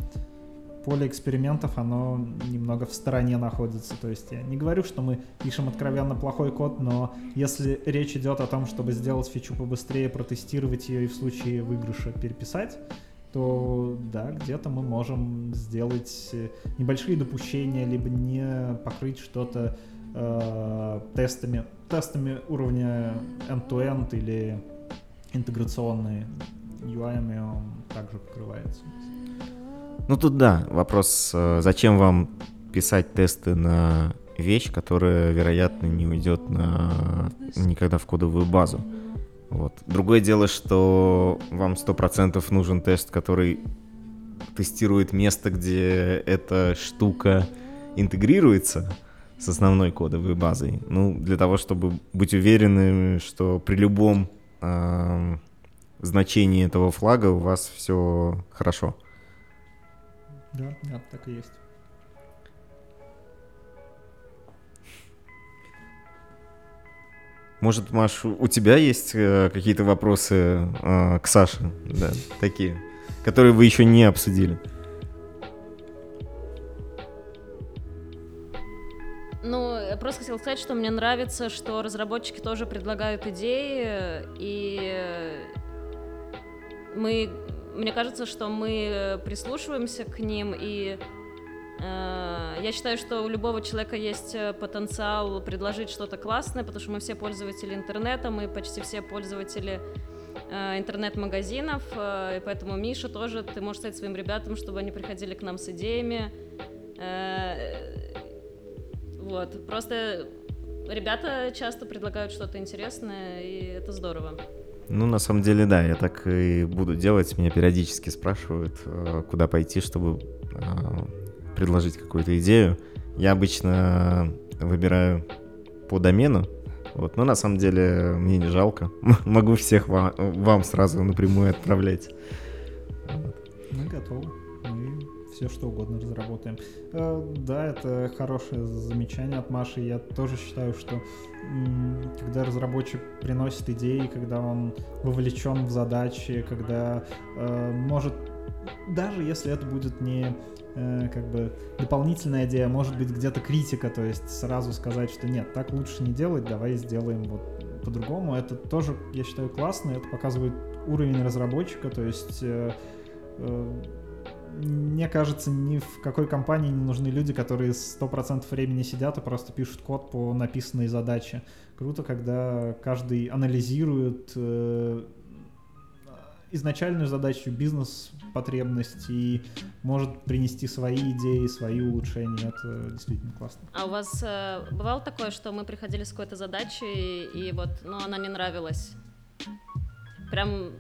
поле экспериментов, оно немного в стороне находится. То есть я не говорю, что мы пишем откровенно плохой код, но если речь идет о том, чтобы сделать фичу побыстрее, протестировать ее и в случае выигрыша переписать, то да, где-то мы можем сделать небольшие допущения, либо не покрыть что-то э, тестами, тестами уровня end-to-end или интеграционные UI также покрывается. Ну тут да, вопрос, э, зачем вам писать тесты на вещь, которая, вероятно, не уйдет на никогда в кодовую базу. Вот. Другое дело, что вам 100% нужен тест, который тестирует место, где эта штука интегрируется с основной кодовой базой. Ну, для того, чтобы быть уверенным, что при любом э, значении этого флага у вас все хорошо. Да, да, так и есть. Может, Маш, у тебя есть э, какие-то вопросы э, к Саше, да, такие, которые вы еще не обсудили? Просто хотела сказать, что мне нравится, что разработчики тоже предлагают идеи, и мы, мне кажется, что мы прислушиваемся к ним, и э, я считаю, что у любого человека есть потенциал предложить что-то классное, потому что мы все пользователи интернета, мы почти все пользователи э, интернет-магазинов, э, и поэтому Миша тоже, ты можешь сказать своим ребятам, чтобы они приходили к нам с идеями. Вот, просто ребята часто предлагают что-то интересное, и это здорово. Ну, на самом деле, да, я так и буду делать. Меня периодически спрашивают, э, куда пойти, чтобы э, предложить какую-то идею. Я обычно выбираю по домену, вот, но на самом деле мне не жалко. Могу всех вам, вам сразу напрямую отправлять. Мы готовы все что угодно разработаем. Э, да, это хорошее замечание от Маши. Я тоже считаю, что когда разработчик приносит идеи, когда он вовлечен в задачи, когда э, может, даже если это будет не э, как бы дополнительная идея, может быть где-то критика, то есть сразу сказать, что нет, так лучше не делать, давай сделаем вот по-другому. Это тоже, я считаю, классно, это показывает уровень разработчика, то есть мне кажется, ни в какой компании не нужны люди, которые 100% времени сидят и просто пишут код по написанной задаче. Круто, когда каждый анализирует э, изначальную задачу, бизнес-потребность и может принести свои идеи, свои улучшения. Это действительно классно. А у вас э, бывало такое, что мы приходили с какой-то задачей, и вот, ну, она не нравилась? Прям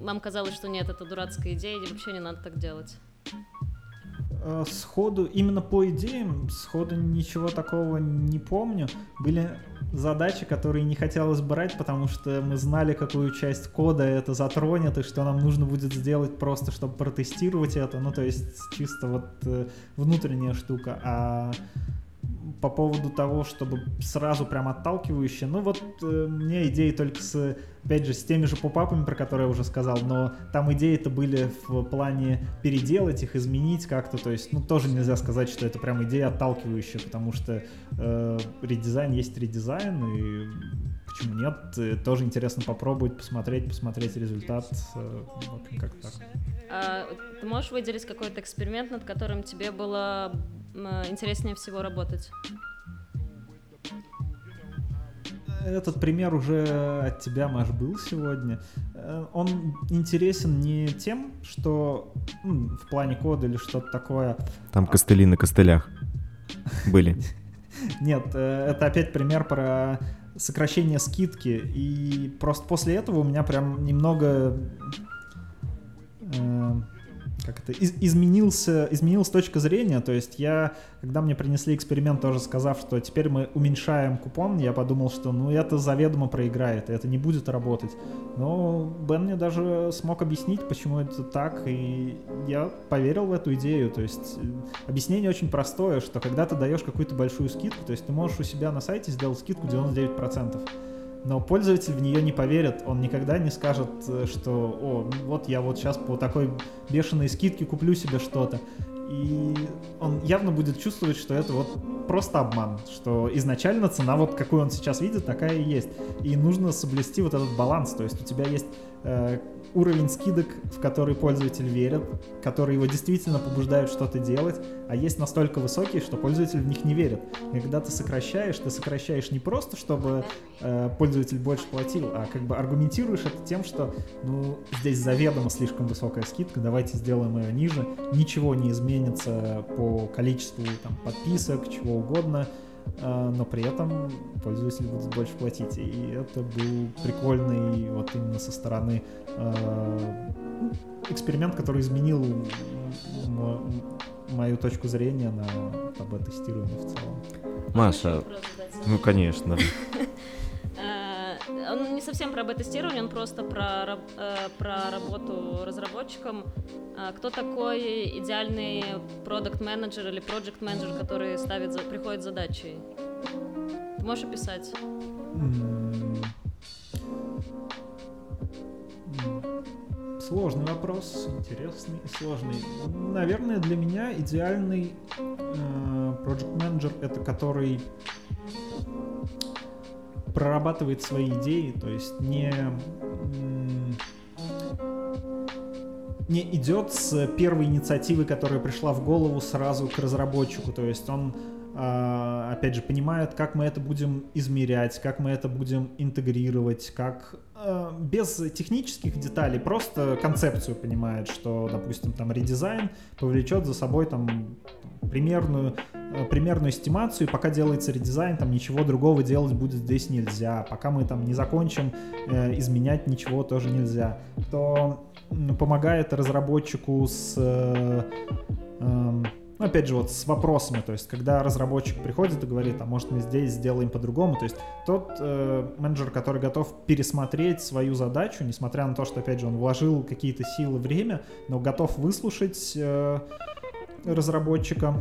вам казалось, что нет, это дурацкая идея, и вообще не надо так делать? Э, сходу, именно по идеям, сходу ничего такого не помню. Были задачи, которые не хотелось брать, потому что мы знали, какую часть кода это затронет, и что нам нужно будет сделать просто, чтобы протестировать это. Ну, то есть чисто вот э, внутренняя штука. А по поводу того, чтобы сразу прям отталкивающе. Ну вот э, мне идеи только с, опять же, с теми же попапами, про которые я уже сказал, но там идеи-то были в плане переделать их, изменить как-то, то есть, ну тоже нельзя сказать, что это прям идея отталкивающая, потому что э, редизайн есть редизайн, и почему нет, э, тоже интересно попробовать, посмотреть, посмотреть результат, э, в как так. А, ты можешь выделить какой-то эксперимент, над которым тебе было интереснее всего работать? Этот пример уже от тебя, Маш, был сегодня. Э, он интересен не тем, что ну, в плане кода или что-то такое. Там костыли на костылях были. Нет, э, это опять пример про сокращение скидки. И просто после этого у меня прям немного э, как это, из, изменился, изменилась точка зрения, то есть я, когда мне принесли эксперимент, тоже сказав, что теперь мы уменьшаем купон, я подумал, что ну это заведомо проиграет, это не будет работать. Но Бен мне даже смог объяснить, почему это так, и я поверил в эту идею, то есть э, объяснение очень простое, что когда ты даешь какую-то большую скидку, то есть ты можешь у себя на сайте сделать скидку 99%, но пользователь в нее не поверит, он никогда не скажет, э, что «О, вот я вот сейчас по такой бешеной скидке куплю себе что-то». И он явно будет чувствовать, что это вот просто обман, что изначально цена, вот какую он сейчас видит, такая и есть. И нужно соблюсти вот этот баланс, то есть у тебя есть э, уровень скидок, в который пользователь верит, которые его действительно побуждают что-то делать, а есть настолько высокие, что пользователь в них не верит. И когда ты сокращаешь, ты сокращаешь не просто, чтобы э, пользователь больше платил, а как бы аргументируешь это тем, что ну здесь заведомо слишком высокая скидка, давайте сделаем ее ниже, ничего не изменится по количеству там, подписок, чего угодно, а, но при этом пользователь будет больше платить. И это был прикольный вот именно со стороны э, эксперимент, который изменил мою точку зрения на АБ-тестирование в целом. Маша, ну конечно. Э, он не совсем про бета-тестирование, он просто про, э, про работу разработчиком. А кто такой идеальный продукт менеджер или проект менеджер, который ставит, приходит задачей? Ты можешь описать? Сложный вопрос, интересный и сложный. Наверное, для меня идеальный э, project менеджер это который прорабатывает свои идеи, то есть не не идет с первой инициативы, которая пришла в голову сразу к разработчику, то есть он опять же, понимает, как мы это будем измерять, как мы это будем интегрировать, как а, без технических деталей, просто концепцию понимает, что, допустим, там редизайн повлечет за собой там примерную, а, примерную эстимацию, и пока делается редизайн, там ничего другого делать будет здесь нельзя, пока мы там не закончим, э, изменять ничего тоже нельзя, то помогает разработчику с э, э, ну, опять же, вот с вопросами, то есть, когда разработчик приходит и говорит, а может мы здесь сделаем по-другому, то есть, тот э, менеджер, который готов пересмотреть свою задачу, несмотря на то, что, опять же, он вложил какие-то силы, время, но готов выслушать э, разработчика,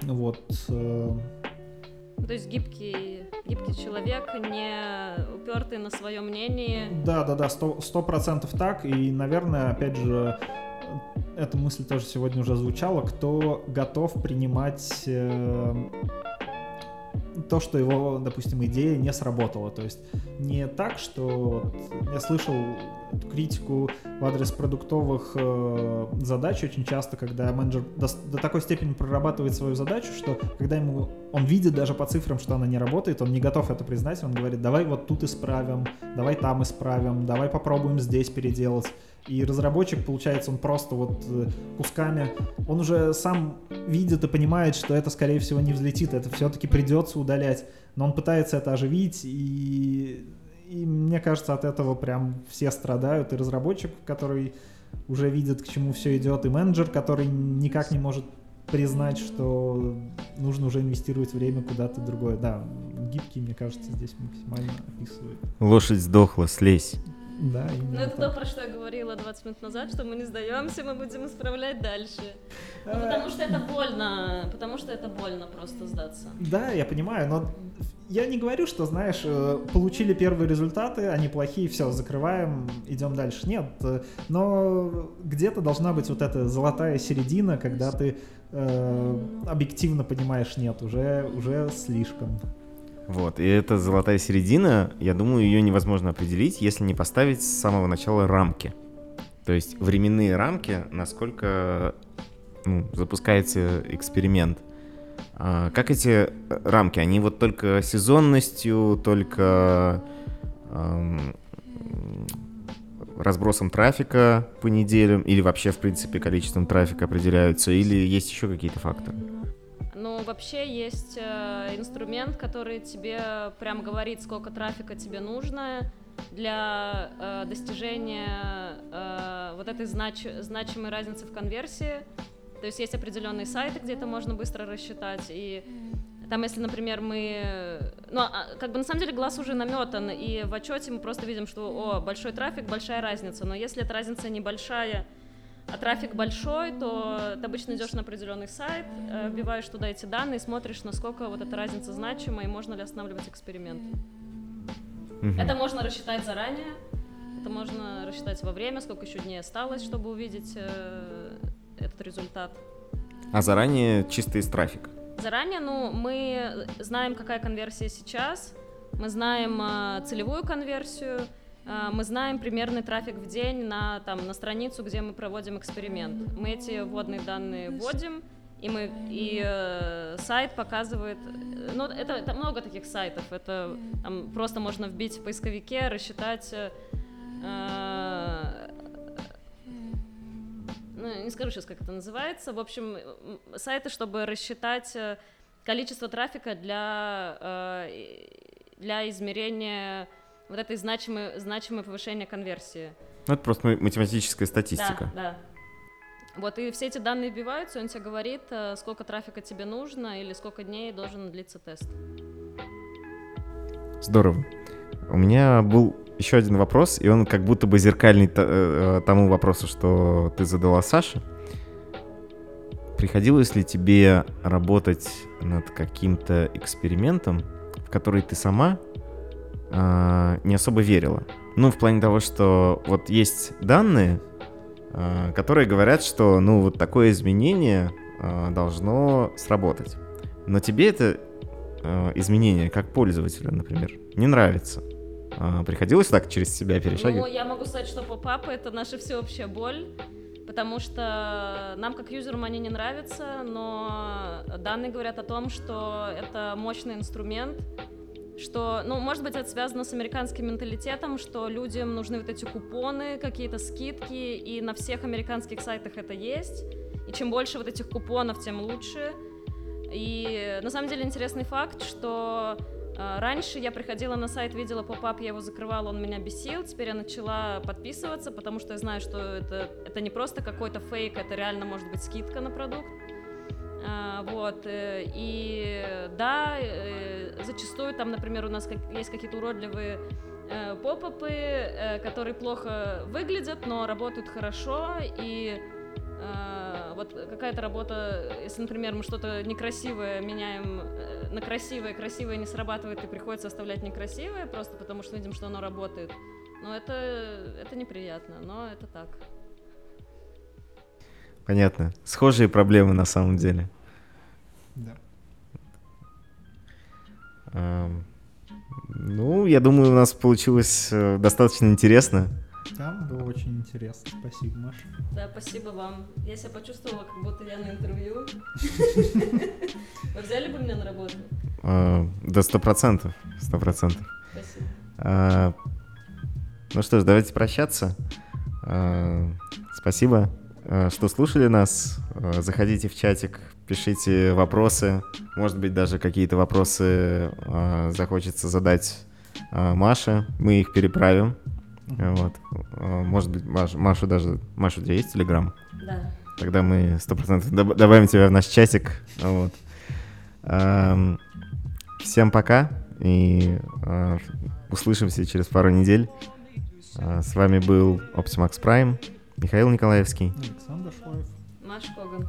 вот. Э, то есть гибкий, гибкий человек, не упертый на свое мнение. Да, да, да, сто процентов так. И, наверное, опять же, эта мысль тоже сегодня уже звучала, кто готов принимать э, то, что его, допустим, идея не сработала. То есть не так, что я слышал критику в адрес продуктовых э, задач очень часто, когда менеджер до такой степени прорабатывает свою задачу, что когда ему он видит даже по цифрам, что она не работает, он не готов это признать, он говорит, давай вот тут исправим, давай там исправим, давай попробуем здесь переделать. И разработчик, получается, он просто вот э, кусками, он уже сам видит и понимает, что это, скорее всего, не взлетит, это все-таки придется удалять, но он пытается это оживить, и, и мне кажется, от этого прям все страдают, и разработчик, который уже видит, к чему все идет, и менеджер, который никак не может признать, что нужно уже инвестировать время куда-то другое. Да, гибкий, мне кажется, здесь максимально описывает. Лошадь сдохла, слезь. Да, Ну, это то, про что я говорила 20 минут назад, что мы не сдаемся, мы будем исправлять дальше. Ну, потому что это больно, потому что это больно просто сдаться. Да, я понимаю, но я не говорю, что, знаешь, э, получили первые результаты, они плохие, все, закрываем, идем дальше. Нет, э, но где-то должна быть вот эта золотая середина, когда ты э, объективно понимаешь, нет, уже, уже слишком. Вот, и эта золотая середина, я думаю, ее невозможно определить, если не поставить с самого начала рамки. То есть временные рамки, насколько ну, запускается эксперимент. А, как эти рамки? Они вот только сезонностью, только эм, разбросом трафика по неделям или вообще, в принципе, количеством трафика определяются, или есть еще какие-то факторы? Ну, вообще есть э, инструмент, который тебе прям говорит, сколько трафика тебе нужно для э, достижения э, вот этой знач значимой разницы в конверсии. То есть есть определенные сайты, где это можно быстро рассчитать, и там, если, например, мы... Ну, а, как бы на самом деле глаз уже наметан, и в отчете мы просто видим, что, о, большой трафик, большая разница. Но если эта разница небольшая, а трафик большой, то ты обычно идешь на определенный сайт, э, вбиваешь туда эти данные, смотришь, насколько вот эта разница значима и можно ли останавливать эксперимент. Mm-hmm. Это можно рассчитать заранее, это можно рассчитать во время, сколько еще дней осталось, чтобы увидеть э, этот результат. А заранее чисто из трафика? Заранее, ну, мы знаем, какая конверсия сейчас, мы знаем э, целевую конверсию, мы знаем примерный трафик в день на, там, на страницу, где мы проводим эксперимент. Мы эти вводные данные вводим, и, мы, и э, сайт показывает, э, ну, это, это много таких сайтов, это там, просто можно вбить в поисковике, рассчитать, э, э, ну, не скажу сейчас, как это называется, в общем, сайты, чтобы рассчитать э, количество трафика для, э, для измерения вот этой значимое, значимое повышение конверсии. Ну, это просто ма- математическая статистика. Да, да. Вот и все эти данные вбиваются, и он тебе говорит, э, сколько трафика тебе нужно или сколько дней должен длиться тест. Здорово. У меня был еще один вопрос, и он как будто бы зеркальный т- э, тому вопросу, что ты задала Саше. Приходилось ли тебе работать над каким-то экспериментом, в который ты сама а, не особо верила? Ну, в плане того, что вот есть данные, а, которые говорят, что, ну, вот такое изменение а, должно сработать. Но тебе это изменение, как пользователю, например, не нравится. Приходилось так через себя Ну, перешагивать? я могу сказать, что поп-апы — это наша всеобщая боль, потому что нам, как юзерам, они не нравятся, но данные говорят о том, что это мощный инструмент, что, ну, может быть, это связано с американским менталитетом, что людям нужны вот эти купоны, какие-то скидки, и на всех американских сайтах это есть. И чем больше вот этих купонов, тем лучше. И на самом деле интересный факт, что э, раньше я приходила на сайт, видела поп-ап, я его закрывала, он меня бесил. Теперь я начала подписываться, потому что я знаю, что это, это не просто какой-то фейк, это реально может быть скидка на продукт. А, вот, э, и да, э, зачастую там, например, у нас есть какие-то уродливые э, поп-апы, э, которые плохо выглядят, но работают хорошо, и вот какая-то работа, если, например, мы что-то некрасивое меняем на красивое, красивое не срабатывает, и приходится оставлять некрасивое, просто потому что видим, что оно работает. Но это, это неприятно, но это так. Понятно. Схожие проблемы на самом деле. Да. Эм, Ну, я думаю, у нас получилось э, достаточно интересно. Да, было очень интересно. Спасибо, Маша. Да, спасибо вам. Я себя почувствовала, как будто я на интервью. Вы взяли бы меня на работу? Э, Да, сто процентов. Сто процентов. Спасибо. А, Ну что ж, давайте прощаться. А, Спасибо, а, что слушали нас. А, Заходите в чатик, пишите вопросы. Может быть, даже какие-то вопросы а, захочется задать а, Маше. Мы их переправим. Вот. А, Может быть, Маш- Машу даже... Маша, у тебя есть Телеграм? Да. Тогда мы сто процентов доб- добавим тебя в наш чатик. Вот. Ам, Всем пока и а, услышимся через пару недель. А, С вами был Optimax Prime, Михаил Николаевский. Александр Шлоев. Маш Коган.